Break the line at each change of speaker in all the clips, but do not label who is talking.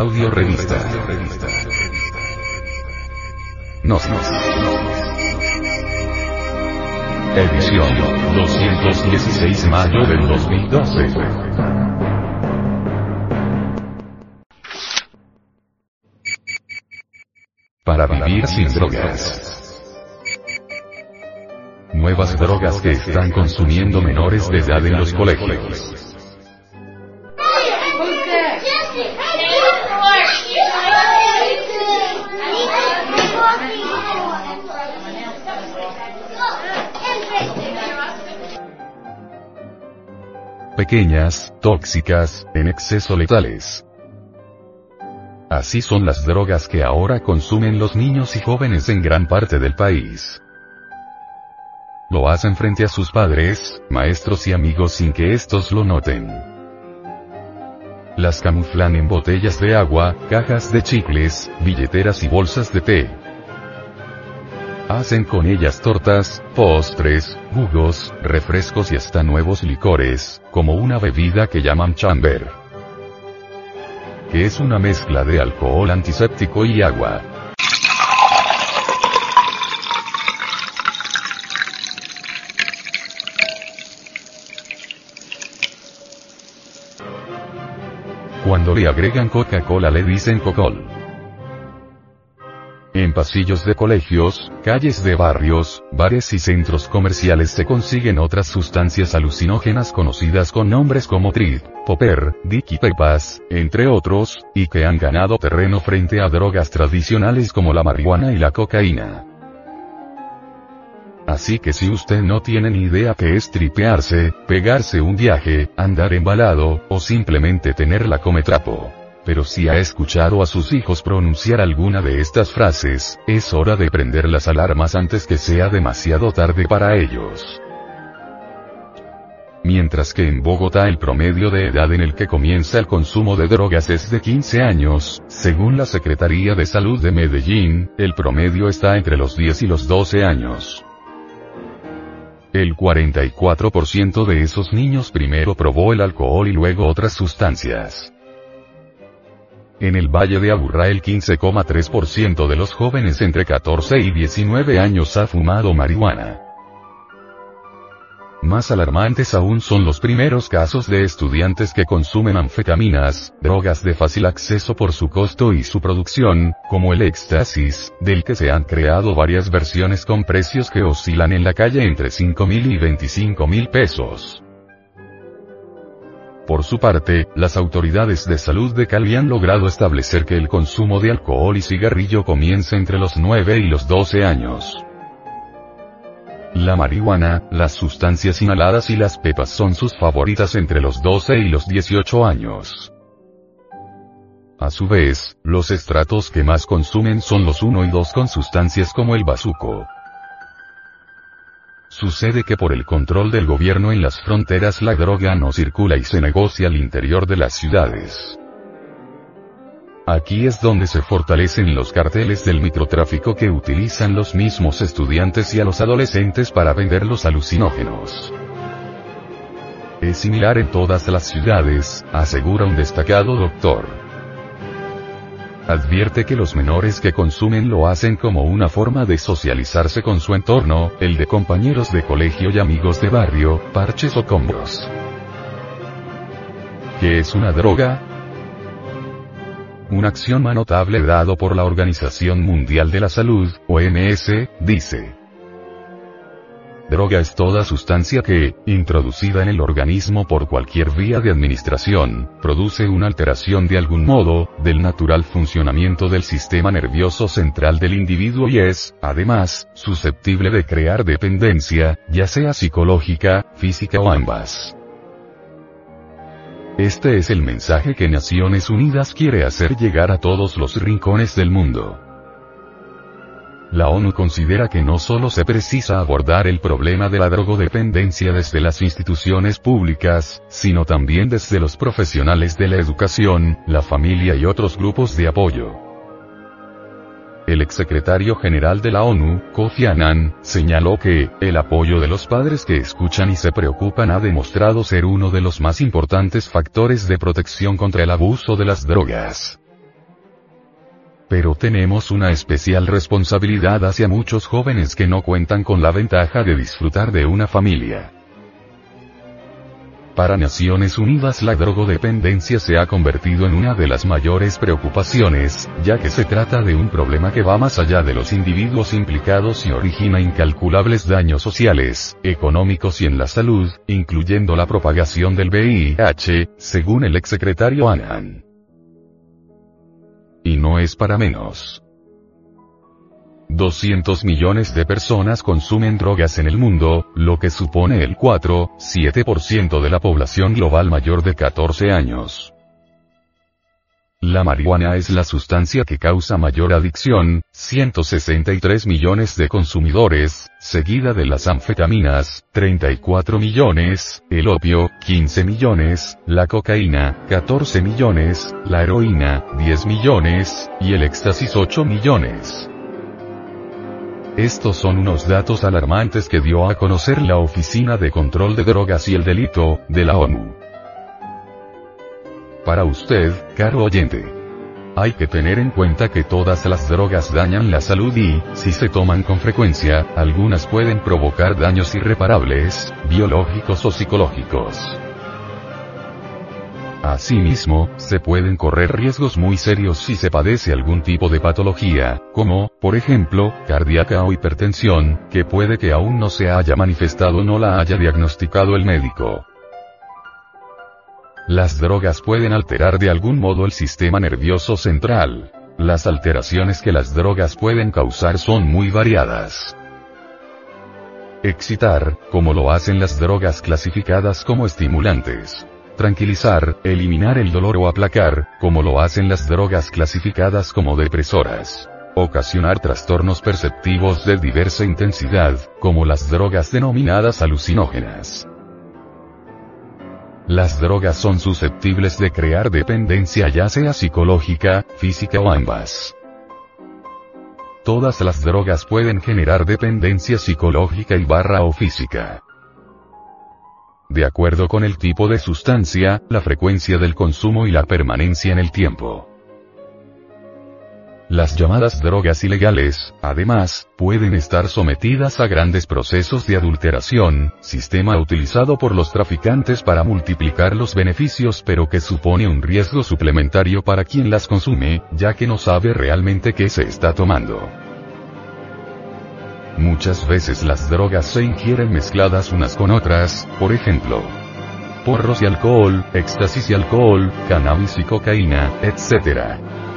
Audio revista. Nos. Edición 216 mayo del 2012. Para vivir sin drogas. Nuevas drogas que están consumiendo menores de edad en los colegios. Pequeñas, tóxicas, en exceso letales. Así son las drogas que ahora consumen los niños y jóvenes en gran parte del país. Lo hacen frente a sus padres, maestros y amigos sin que estos lo noten. Las camuflan en botellas de agua, cajas de chicles, billeteras y bolsas de té. Hacen con ellas tortas, postres, jugos, refrescos y hasta nuevos licores, como una bebida que llaman chamber. Que es una mezcla de alcohol antiséptico y agua. Cuando le agregan Coca-Cola le dicen Cocol. En pasillos de colegios, calles de barrios, bares y centros comerciales se consiguen otras sustancias alucinógenas conocidas con nombres como Trip, Popper, Dick Pepas, entre otros, y que han ganado terreno frente a drogas tradicionales como la marihuana y la cocaína. Así que si usted no tiene ni idea qué es tripearse, pegarse un viaje, andar embalado, o simplemente tener la cometrapo. Pero si ha escuchado a sus hijos pronunciar alguna de estas frases, es hora de prender las alarmas antes que sea demasiado tarde para ellos. Mientras que en Bogotá el promedio de edad en el que comienza el consumo de drogas es de 15 años, según la Secretaría de Salud de Medellín, el promedio está entre los 10 y los 12 años. El 44% de esos niños primero probó el alcohol y luego otras sustancias. En el Valle de Aburrá el 15,3% de los jóvenes entre 14 y 19 años ha fumado marihuana. Más alarmantes aún son los primeros casos de estudiantes que consumen anfetaminas, drogas de fácil acceso por su costo y su producción, como el éxtasis, del que se han creado varias versiones con precios que oscilan en la calle entre 5 mil y 25 mil pesos. Por su parte, las autoridades de salud de Cali han logrado establecer que el consumo de alcohol y cigarrillo comienza entre los 9 y los 12 años. La marihuana, las sustancias inhaladas y las pepas son sus favoritas entre los 12 y los 18 años. A su vez, los estratos que más consumen son los 1 y 2 con sustancias como el bazuco. Sucede que por el control del gobierno en las fronteras la droga no circula y se negocia al interior de las ciudades. Aquí es donde se fortalecen los carteles del microtráfico que utilizan los mismos estudiantes y a los adolescentes para vender los alucinógenos. Es similar en todas las ciudades, asegura un destacado doctor. Advierte que los menores que consumen lo hacen como una forma de socializarse con su entorno, el de compañeros de colegio y amigos de barrio, parches o combos. ¿Qué es una droga? Un axioma notable dado por la Organización Mundial de la Salud, OMS, dice. Droga es toda sustancia que, introducida en el organismo por cualquier vía de administración, produce una alteración de algún modo, del natural funcionamiento del sistema nervioso central del individuo y es, además, susceptible de crear dependencia, ya sea psicológica, física o ambas. Este es el mensaje que Naciones Unidas quiere hacer llegar a todos los rincones del mundo. La ONU considera que no solo se precisa abordar el problema de la drogodependencia desde las instituciones públicas, sino también desde los profesionales de la educación, la familia y otros grupos de apoyo. El exsecretario general de la ONU, Kofi Annan, señaló que, el apoyo de los padres que escuchan y se preocupan ha demostrado ser uno de los más importantes factores de protección contra el abuso de las drogas. Pero tenemos una especial responsabilidad hacia muchos jóvenes que no cuentan con la ventaja de disfrutar de una familia. Para Naciones Unidas la drogodependencia se ha convertido en una de las mayores preocupaciones, ya que se trata de un problema que va más allá de los individuos implicados y origina incalculables daños sociales, económicos y en la salud, incluyendo la propagación del VIH, según el exsecretario Annan. Y no es para menos. 200 millones de personas consumen drogas en el mundo, lo que supone el 4-7% de la población global mayor de 14 años. La marihuana es la sustancia que causa mayor adicción, 163 millones de consumidores, seguida de las anfetaminas, 34 millones, el opio, 15 millones, la cocaína, 14 millones, la heroína, 10 millones, y el éxtasis 8 millones. Estos son unos datos alarmantes que dio a conocer la Oficina de Control de Drogas y el Delito, de la ONU. Para usted, caro oyente. Hay que tener en cuenta que todas las drogas dañan la salud y, si se toman con frecuencia, algunas pueden provocar daños irreparables, biológicos o psicológicos. Asimismo, se pueden correr riesgos muy serios si se padece algún tipo de patología, como, por ejemplo, cardíaca o hipertensión, que puede que aún no se haya manifestado o no la haya diagnosticado el médico. Las drogas pueden alterar de algún modo el sistema nervioso central. Las alteraciones que las drogas pueden causar son muy variadas. Excitar, como lo hacen las drogas clasificadas como estimulantes tranquilizar, eliminar el dolor o aplacar, como lo hacen las drogas clasificadas como depresoras. Ocasionar trastornos perceptivos de diversa intensidad, como las drogas denominadas alucinógenas. Las drogas son susceptibles de crear dependencia ya sea psicológica, física o ambas. Todas las drogas pueden generar dependencia psicológica y barra o física de acuerdo con el tipo de sustancia, la frecuencia del consumo y la permanencia en el tiempo. Las llamadas drogas ilegales, además, pueden estar sometidas a grandes procesos de adulteración, sistema utilizado por los traficantes para multiplicar los beneficios pero que supone un riesgo suplementario para quien las consume, ya que no sabe realmente qué se está tomando. Muchas veces las drogas se ingieren mezcladas unas con otras, por ejemplo, porros y alcohol, éxtasis y alcohol, cannabis y cocaína, etc.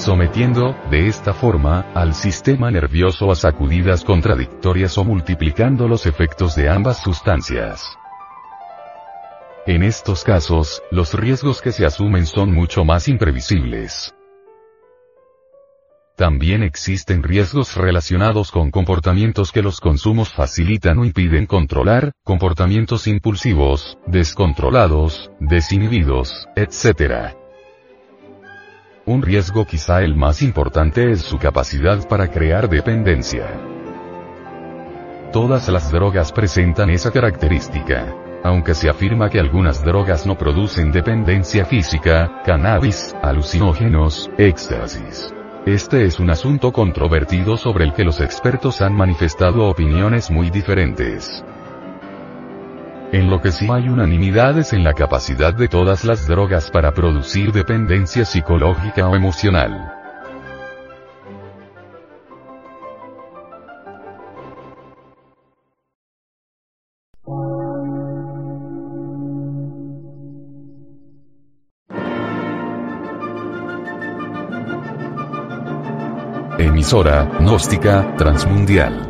Sometiendo, de esta forma, al sistema nervioso a sacudidas contradictorias o multiplicando los efectos de ambas sustancias. En estos casos, los riesgos que se asumen son mucho más imprevisibles. También existen riesgos relacionados con comportamientos que los consumos facilitan o impiden controlar, comportamientos impulsivos, descontrolados, desinhibidos, etc. Un riesgo quizá el más importante es su capacidad para crear dependencia. Todas las drogas presentan esa característica. Aunque se afirma que algunas drogas no producen dependencia física, cannabis, alucinógenos, éxtasis. Este es un asunto controvertido sobre el que los expertos han manifestado opiniones muy diferentes. En lo que sí hay unanimidad es en la capacidad de todas las drogas para producir dependencia psicológica o emocional. Emisora, gnóstica, transmundial.